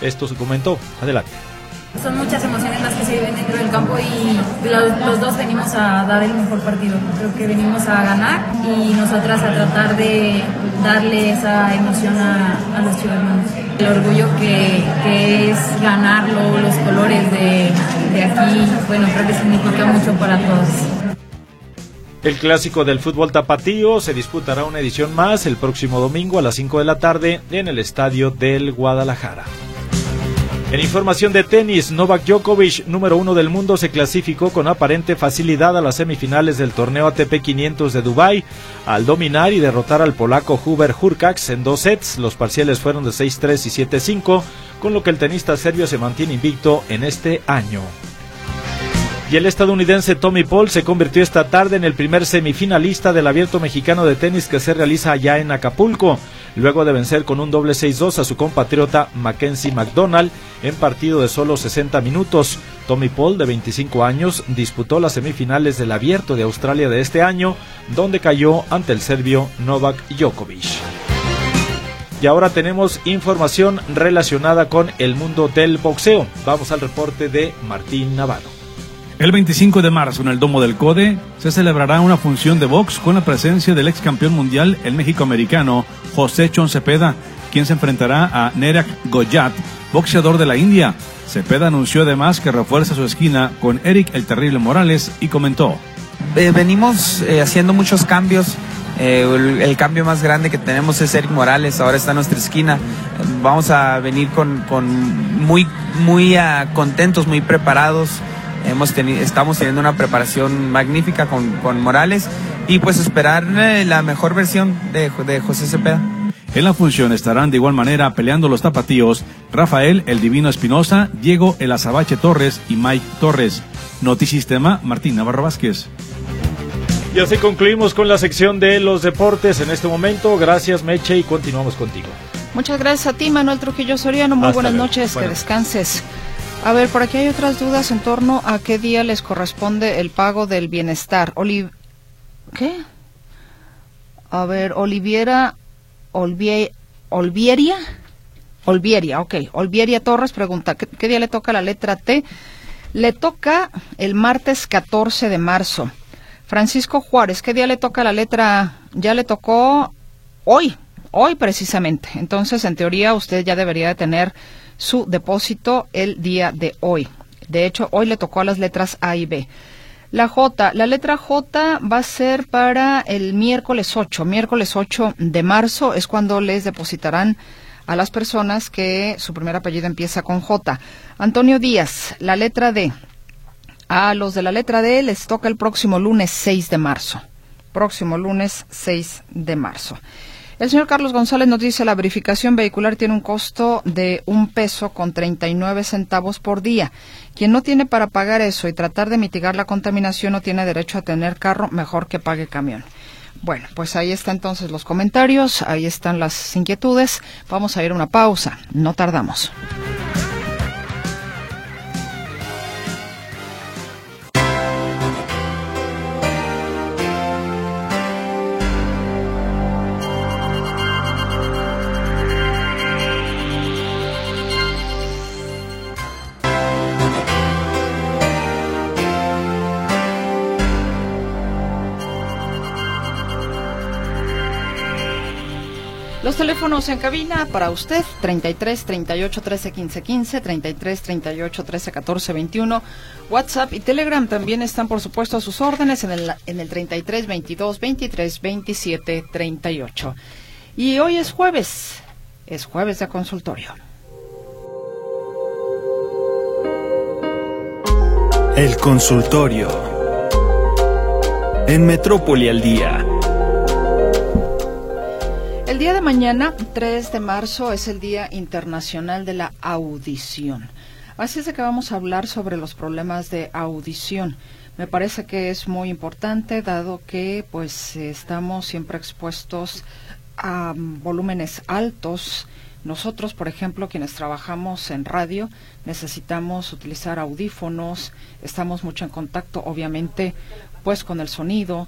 Esto se comentó. Adelante. Son muchas emociones las que se viven dentro del campo y los, dos venimos a dar el mejor partido. Creo que venimos a ganar y nosotras a tratar de darle esa emoción a, los chivermanos. El orgullo que, que, es ganarlo, los colores de, de aquí, bueno, creo que significa mucho para todos. El clásico del fútbol tapatío se disputará una edición más el próximo domingo a las 5 de la tarde en el estadio del Guadalajara. En información de tenis, Novak Djokovic, número uno del mundo, se clasificó con aparente facilidad a las semifinales del torneo ATP 500 de Dubái al dominar y derrotar al polaco Hubert Hurkacz en dos sets. Los parciales fueron de 6-3 y 7-5, con lo que el tenista serbio se mantiene invicto en este año. Y el estadounidense Tommy Paul se convirtió esta tarde en el primer semifinalista del abierto mexicano de tenis que se realiza allá en Acapulco luego de vencer con un doble 6-2 a su compatriota Mackenzie McDonald en partido de solo 60 minutos. Tommy Paul, de 25 años, disputó las semifinales del Abierto de Australia de este año, donde cayó ante el serbio Novak Djokovic. Y ahora tenemos información relacionada con el mundo del boxeo. Vamos al reporte de Martín Navarro. El 25 de marzo en el Domo del Code se celebrará una función de box con la presencia del ex campeón mundial, el México-americano José Chon Cepeda, quien se enfrentará a Nerak Goyat, boxeador de la India. Cepeda anunció además que refuerza su esquina con Eric el Terrible Morales y comentó. Eh, venimos eh, haciendo muchos cambios. Eh, el, cambio más grande que tenemos es Eric Morales, ahora está en nuestra esquina. Vamos a venir con, muy, muy ah, contentos, muy preparados estamos teniendo una preparación magnífica con, Morales y pues esperar eh, la mejor versión de, de José Cepeda. En la función estarán de igual manera peleando los tapatíos Rafael El Divino Espinosa, Diego El Azabache Torres y Mike Torres. Notisistema Martín Navarro Vázquez. Y así concluimos con la sección de los deportes en este momento. Gracias Meche y continuamos contigo. Muchas gracias a ti Manuel Trujillo Soriano. Muy buenas noches, que descanses. A ver, por aquí hay otras dudas en torno a qué día les corresponde el pago del bienestar. ¿Qué? A ver, Oliviera, Olvieria, Olvieria, ok. Olvieria Torres pregunta, ¿qué, día le toca la letra T? Le toca el martes 14 de marzo. Francisco Juárez, ¿qué día le toca la letra A? Ya le tocó hoy, hoy precisamente. Entonces, en teoría, usted ya debería de tener su depósito el día de hoy. De hecho, hoy le tocó a las letras A y B. La J, la letra J va a ser para el miércoles 8. Miércoles 8 de marzo es cuando les depositarán a las personas que su primer apellido empieza con J. Antonio Díaz, la letra D. A los de la letra D les toca el próximo lunes 6 de marzo. Próximo lunes 6 de marzo. El señor Carlos González nos dice la verificación vehicular tiene un costo de un peso con 39 centavos por día. Quien no tiene para pagar eso y tratar de mitigar la contaminación no tiene derecho a tener carro, mejor que pague camión. Bueno, pues ahí están entonces los comentarios, ahí están las inquietudes. Vamos a ir a una pausa, no tardamos. Los teléfonos en cabina para usted, 33 38 13 15 15, 33 38 13 14 21. WhatsApp y Telegram también están, por supuesto, a sus órdenes en el, en el 33 22 23 27 38. Y hoy es jueves, es jueves de consultorio. El consultorio. En Metrópoli al día. Día de mañana, 3 de marzo, es el Día Internacional de la Audición. Así es de que vamos a hablar sobre los problemas de audición. Me parece que es muy importante dado que pues estamos siempre expuestos a volúmenes altos. Nosotros, por ejemplo, quienes trabajamos en radio, necesitamos utilizar audífonos, estamos mucho en contacto, obviamente, pues con el sonido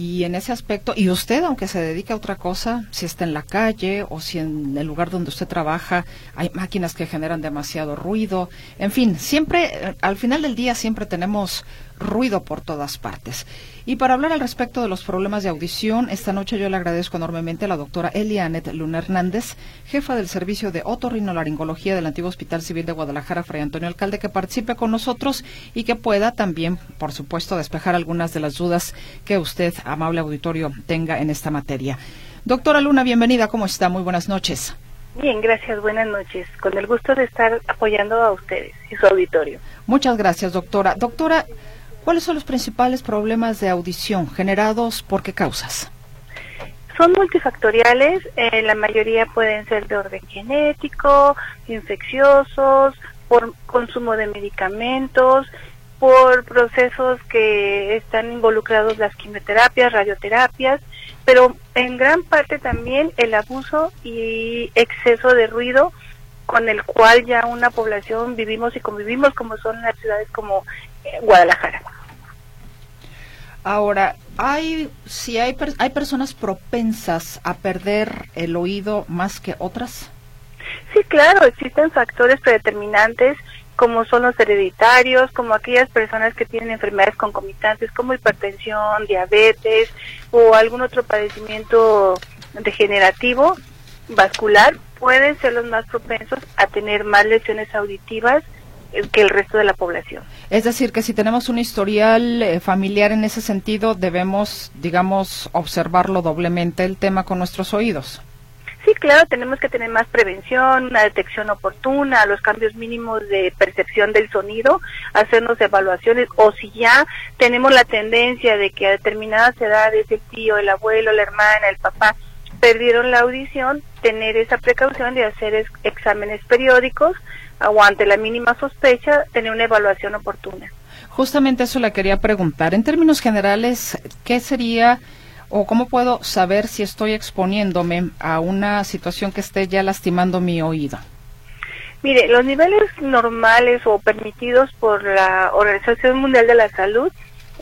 y en ese aspecto, y usted, aunque se dedique a otra cosa, si está en la calle o si en el lugar donde usted trabaja hay máquinas que generan demasiado ruido, en fin, siempre, eh, al final del día siempre tenemos ruido por todas partes. Y para hablar al respecto de los problemas de audición, esta noche yo le agradezco enormemente a la doctora Elianet Luna Hernández, jefa del servicio de otorrinolaringología del antiguo Hospital Civil de Guadalajara, Fray Antonio Alcalde, que participe con nosotros y que pueda también, por supuesto, despejar algunas de las dudas que usted, amable auditorio, tenga en esta materia. Doctora Luna, bienvenida, ¿cómo está? Muy buenas noches. Bien, gracias, buenas noches. Con el gusto de estar apoyando a ustedes y su auditorio. Muchas gracias, doctora. Doctora, ¿Cuáles son los principales problemas de audición generados por qué causas? Son multifactoriales, eh, la mayoría pueden ser de orden genético, infecciosos, por consumo de medicamentos, por procesos que están involucrados las quimioterapias, radioterapias, pero en gran parte también el abuso y exceso de ruido con el cual ya una población vivimos y convivimos como son las ciudades como eh, Guadalajara. Ahora, hay si hay hay personas propensas a perder el oído más que otras. Sí, claro, existen factores predeterminantes como son los hereditarios, como aquellas personas que tienen enfermedades concomitantes como hipertensión, diabetes o algún otro padecimiento degenerativo vascular, pueden ser los más propensos a tener más lesiones auditivas que el resto de la población. Es decir, que si tenemos un historial eh, familiar en ese sentido, debemos, digamos, observarlo doblemente el tema con nuestros oídos. Sí, claro, tenemos que tener más prevención, una detección oportuna, los cambios mínimos de percepción del sonido, hacernos evaluaciones, o si ya tenemos la tendencia de que a determinadas edades el tío, el abuelo, la hermana, el papá perdieron la audición, tener esa precaución de hacer exámenes periódicos o ante la mínima sospecha, tener una evaluación oportuna. Justamente eso le quería preguntar. En términos generales, ¿qué sería o cómo puedo saber si estoy exponiéndome a una situación que esté ya lastimando mi oído? Mire, los niveles normales o permitidos por la Organización Mundial de la Salud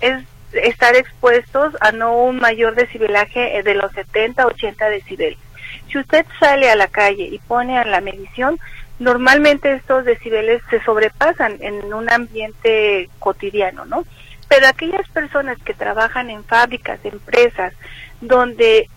es estar expuestos a no un mayor decibelaje de los 70 80 decibeles. Si usted sale a la calle y pone a la medición, normalmente estos decibeles se sobrepasan en un ambiente cotidiano, ¿no? Pero aquellas personas que trabajan en fábricas, empresas, donde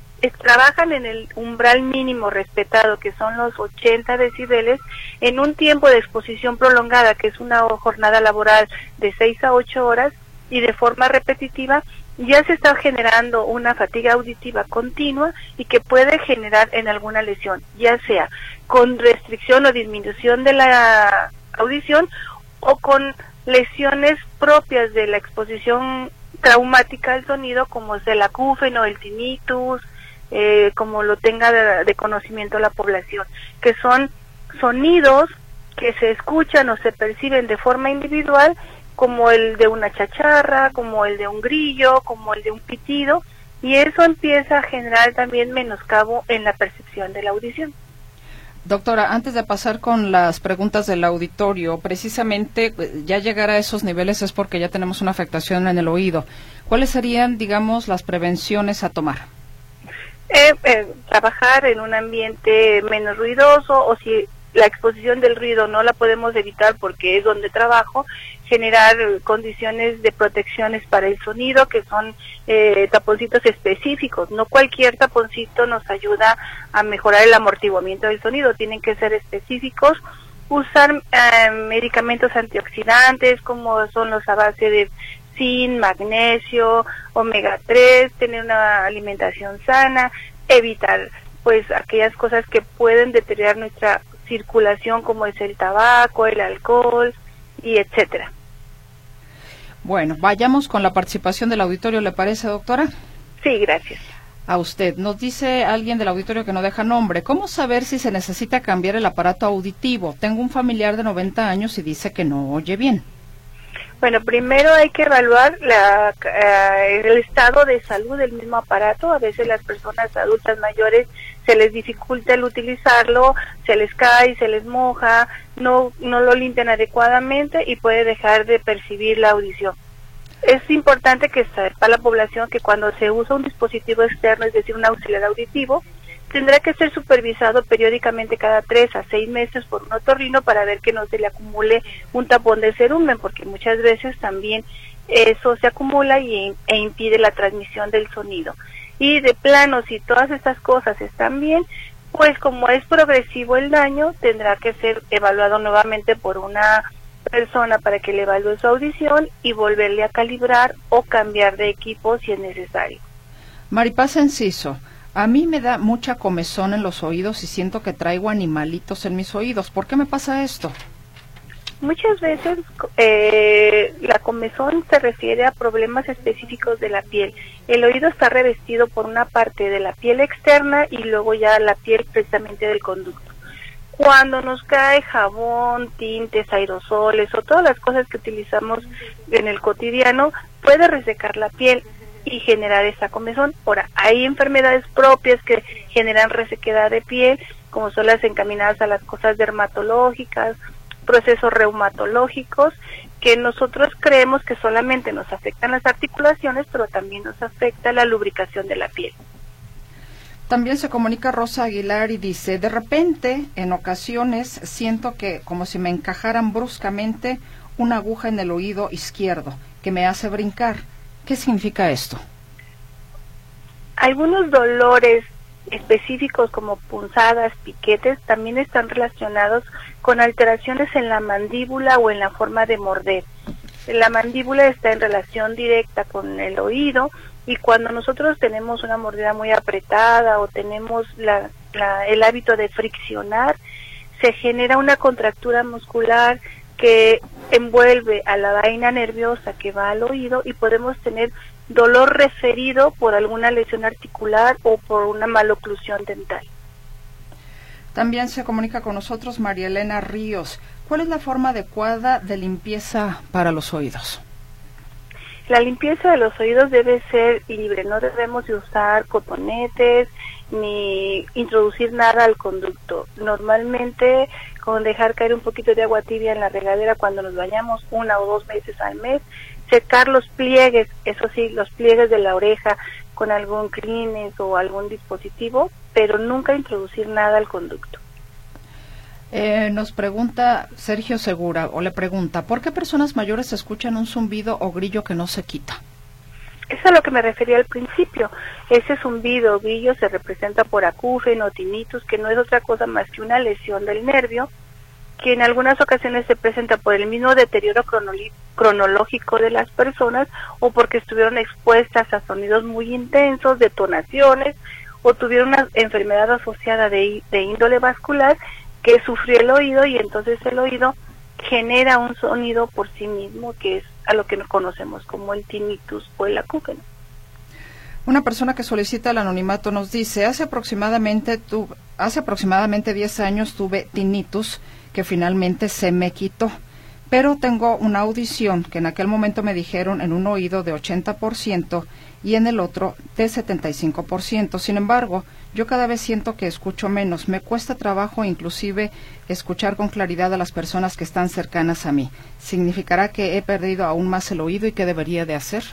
trabajan en el umbral mínimo respetado, que son los 80 decibeles, en un tiempo de exposición prolongada, que es una jornada laboral de 6 a 8 horas, y de forma repetitiva, ya se está generando una fatiga auditiva continua y que puede generar en alguna lesión, ya sea con restricción o disminución de la audición o con lesiones propias de la exposición traumática al sonido como es el acúfeno, el tinnitus, eh, como lo tenga de conocimiento la población, que son sonidos que se escuchan o se perciben de forma individual como el de una chacharra, como el de un grillo, como el de un pitido, y eso empieza a generar también menoscabo en la percepción de la audición. Doctora, antes de pasar con las preguntas del auditorio, precisamente eh, ya llegar a esos niveles es porque ya tenemos una afectación en el oído. ¿Cuáles serían, digamos, las prevenciones a tomar? Eh, eh, trabajar en un ambiente menos ruidoso o si la exposición del ruido no la podemos evitar porque es donde trabajo, generar condiciones de protecciones para el sonido que son eh, taponcitos específicos. No cualquier taponcito nos ayuda a mejorar el amortiguamiento del sonido, tienen que ser específicos. Usar eh, medicamentos antioxidantes como son los a base de zinc, magnesio, omega 3, tener una alimentación sana, evitar pues aquellas cosas que pueden deteriorar nuestra circulación como es el tabaco, el alcohol y etcétera. Bueno, vayamos con la participación del auditorio, ¿le parece, doctora? Sí, gracias. A usted. Nos dice alguien del auditorio que no deja nombre. ¿Cómo saber si se necesita cambiar el aparato auditivo? Tengo un familiar de 90 años y dice que no oye bien. Bueno, primero hay que evaluar la, eh, el estado de salud del mismo aparato. A veces las personas adultas mayores se les dificulta el utilizarlo, se les cae, se les moja, no, no lo limpian adecuadamente y puede dejar de percibir la audición. Es importante que sepa la población que cuando se usa un dispositivo externo, es decir, un auxiliar auditivo, tendrá que ser supervisado periódicamente cada tres a seis meses por un otorrino para ver que no se le acumule un tapón de cerumen, porque muchas veces también eso se acumula y, e impide la transmisión del sonido. Y de plano, si todas estas cosas están bien, pues como es progresivo el daño, tendrá que ser evaluado nuevamente por una persona para que le evalúe su audición y volverle a calibrar o cambiar de equipo si es necesario. Maripaz Enciso, a mí me da mucha comezón en los oídos y siento que traigo animalitos en mis oídos. ¿Por qué me pasa esto? Muchas veces eh, la comezón se refiere a problemas específicos de la piel. El oído está revestido por una parte de la piel externa y luego ya la piel precisamente del conducto. Cuando nos cae jabón, tintes, aerosoles o todas las cosas que utilizamos en el cotidiano, puede resecar la piel y generar esa comezón. Ahora, hay enfermedades propias que generan resequedad de piel, como son las encaminadas a las cosas dermatológicas, procesos reumatológicos, que nosotros creemos que solamente nos afectan las articulaciones, pero también nos afecta la lubricación de la piel. También se comunica Rosa Aguilar y dice, de repente, en ocasiones, siento que como si me encajaran bruscamente una aguja en el oído izquierdo, que me hace brincar. ¿Qué significa esto? Algunos dolores específicos como punzadas, piquetes, también están relacionados con alteraciones en la mandíbula o en la forma de morder. La mandíbula está en relación directa con el oído y cuando nosotros tenemos una mordida muy apretada o tenemos el hábito de friccionar, se genera una contractura muscular que envuelve a la vaina nerviosa que va al oído y podemos tener dolor referido por alguna lesión articular o por una maloclusión dental. También se comunica con nosotros María Elena Ríos. ¿Cuál es la forma adecuada de limpieza para los oídos? La limpieza de los oídos debe ser libre, no debemos usar cotonetes ni introducir nada al conducto. Normalmente con dejar caer un poquito de agua tibia en la regadera cuando nos bañamos una o dos veces al mes, secar los pliegues, eso sí, los pliegues de la oreja con algún crines o algún dispositivo, pero nunca introducir nada al conducto. Eh, nos pregunta Sergio Segura, o le pregunta, ¿por qué personas mayores escuchan un zumbido o grillo que no se quita? Eso es a lo que me refería al principio. Ese zumbido o grillo se representa por acúfeno o tinnitus, que no es otra cosa más que una lesión del nervio, que en algunas ocasiones se presenta por el mismo deterioro cronológico de las personas o porque estuvieron expuestas a sonidos muy intensos, detonaciones, o tuvieron una enfermedad asociada de índole vascular que sufrió el oído y entonces el oído genera un sonido por sí mismo que es a lo que conocemos como el tinnitus o el acúfeno. Una persona que solicita el anonimato nos dice, hace aproximadamente, tu, hace aproximadamente 10 años tuve tinnitus que finalmente se me quitó, pero tengo una audición que en aquel momento me dijeron en un oído de 80% y en el otro de 75%. Sin embargo, yo cada vez siento que escucho menos. Me cuesta trabajo inclusive escuchar con claridad a las personas que están cercanas a mí. ¿Significará que he perdido aún más el oído y qué debería de hacer?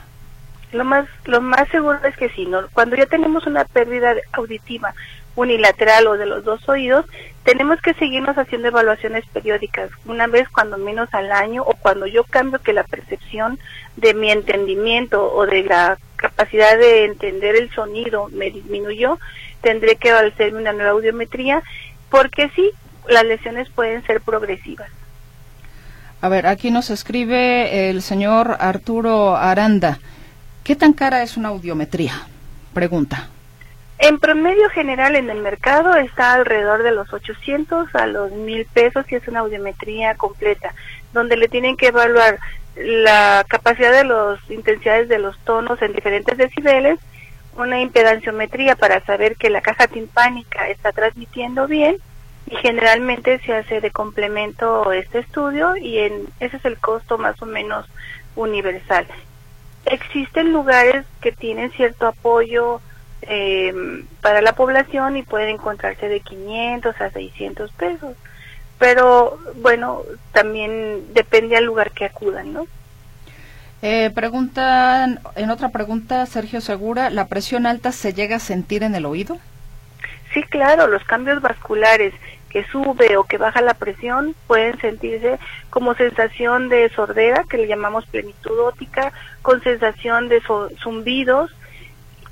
Lo más, lo más seguro es que sí. ¿no? Cuando ya tenemos una pérdida auditiva unilateral o de los dos oídos, tenemos que seguirnos haciendo evaluaciones periódicas, una vez cuando menos al año o cuando yo cambio que la percepción de mi entendimiento o de la capacidad de entender el sonido me disminuyó, tendré que hacerme una nueva audiometría, porque sí, las lesiones pueden ser progresivas. A ver, aquí nos escribe el señor Arturo Aranda. ¿Qué tan cara es una audiometría? Pregunta. En promedio general en el mercado está alrededor de los 800 a los 1000 pesos y es una audiometría completa, donde le tienen que evaluar la capacidad de las intensidades de los tonos en diferentes decibeles, una impedanciometría para saber que la caja timpánica está transmitiendo bien y generalmente se hace de complemento este estudio y en ese es el costo más o menos universal. Existen lugares que tienen cierto apoyo eh, para la población y pueden encontrarse de 500 a 600 pesos. Pero bueno, también depende al lugar que acudan, ¿no? Eh, preguntan, en otra pregunta, Sergio Segura, ¿la presión alta se llega a sentir en el oído? Sí, claro, los cambios vasculares que sube o que baja la presión pueden sentirse como sensación de sordera, que le llamamos plenitud óptica, con sensación de zumbidos,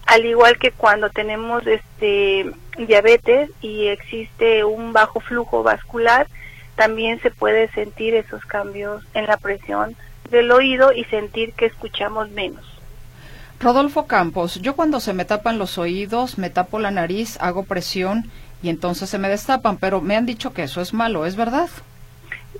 al igual que cuando tenemos este diabetes y existe un bajo flujo vascular, también se puede sentir esos cambios en la presión del oído y sentir que escuchamos menos. Rodolfo Campos, yo cuando se me tapan los oídos, me tapo la nariz, hago presión y entonces se me destapan, pero me han dicho que eso es malo, ¿es verdad?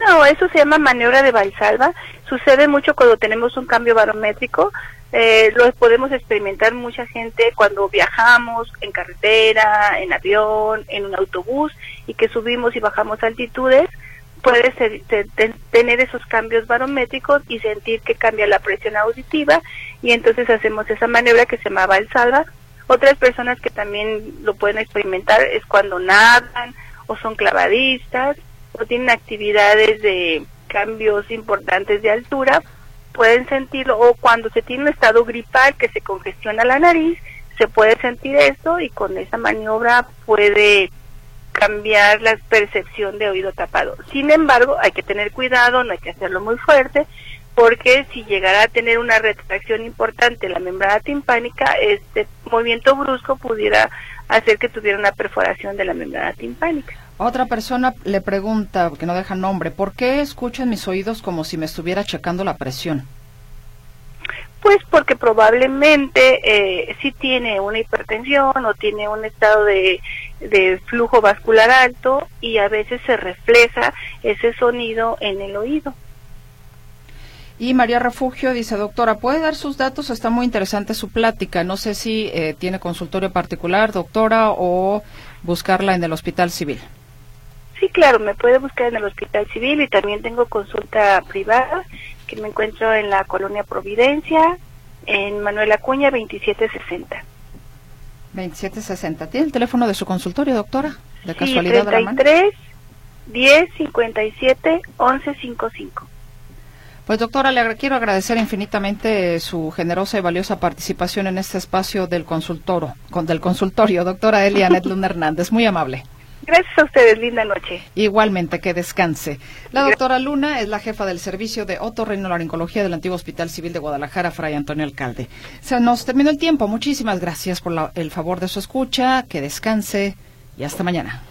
No, eso se llama maniobra de Valsalva. Sucede mucho cuando tenemos un cambio barométrico. Eh, lo podemos experimentar mucha gente cuando viajamos en carretera, en avión, en un autobús y que subimos y bajamos altitudes. Puede tener esos cambios barométricos y sentir que cambia la presión auditiva y entonces hacemos esa maniobra que se llama Valsalva. Otras personas que también lo pueden experimentar es cuando nadan o son clavadistas o tienen actividades de cambios importantes de altura, pueden sentirlo, o cuando se tiene un estado gripal que se congestiona la nariz, se puede sentir esto y con esa maniobra puede cambiar la percepción de oído tapado. Sin embargo, hay que tener cuidado, no hay que hacerlo muy fuerte, porque si llegara a tener una retracción importante la membrana timpánica, este movimiento brusco pudiera hacer que tuviera una perforación de la membrana timpánica. Otra persona le pregunta, que no deja nombre, ¿por qué escucho en mis oídos como si me estuviera checando la presión? Pues porque probablemente eh, sí tiene una hipertensión o tiene un estado de, de flujo vascular alto y a veces se refleja ese sonido en el oído. Y María Refugio dice, doctora, ¿puede dar sus datos? Está muy interesante su plática. No sé si eh, tiene consultorio particular, doctora, o buscarla en el Hospital Civil. Sí, claro, me puede buscar en el Hospital Civil y también tengo consulta privada que me encuentro en la colonia Providencia, en Manuel Acuña 2760. 2760. ¿Tiene el teléfono de su consultorio, doctora? De casualidad 33 10 57 11 55. Pues doctora, le quiero agradecer infinitamente su generosa y valiosa participación en este espacio del consultorio, del consultorio, doctora Elia Netlund Hernández. Muy amable. Gracias a ustedes, linda noche. Igualmente, que descanse. La doctora Luna es la jefa del servicio de otorrinolaringología del antiguo Hospital Civil de Guadalajara, Fray Antonio Alcalde. Se nos terminó el tiempo. Muchísimas gracias por el favor de su escucha. Que descanse y hasta mañana.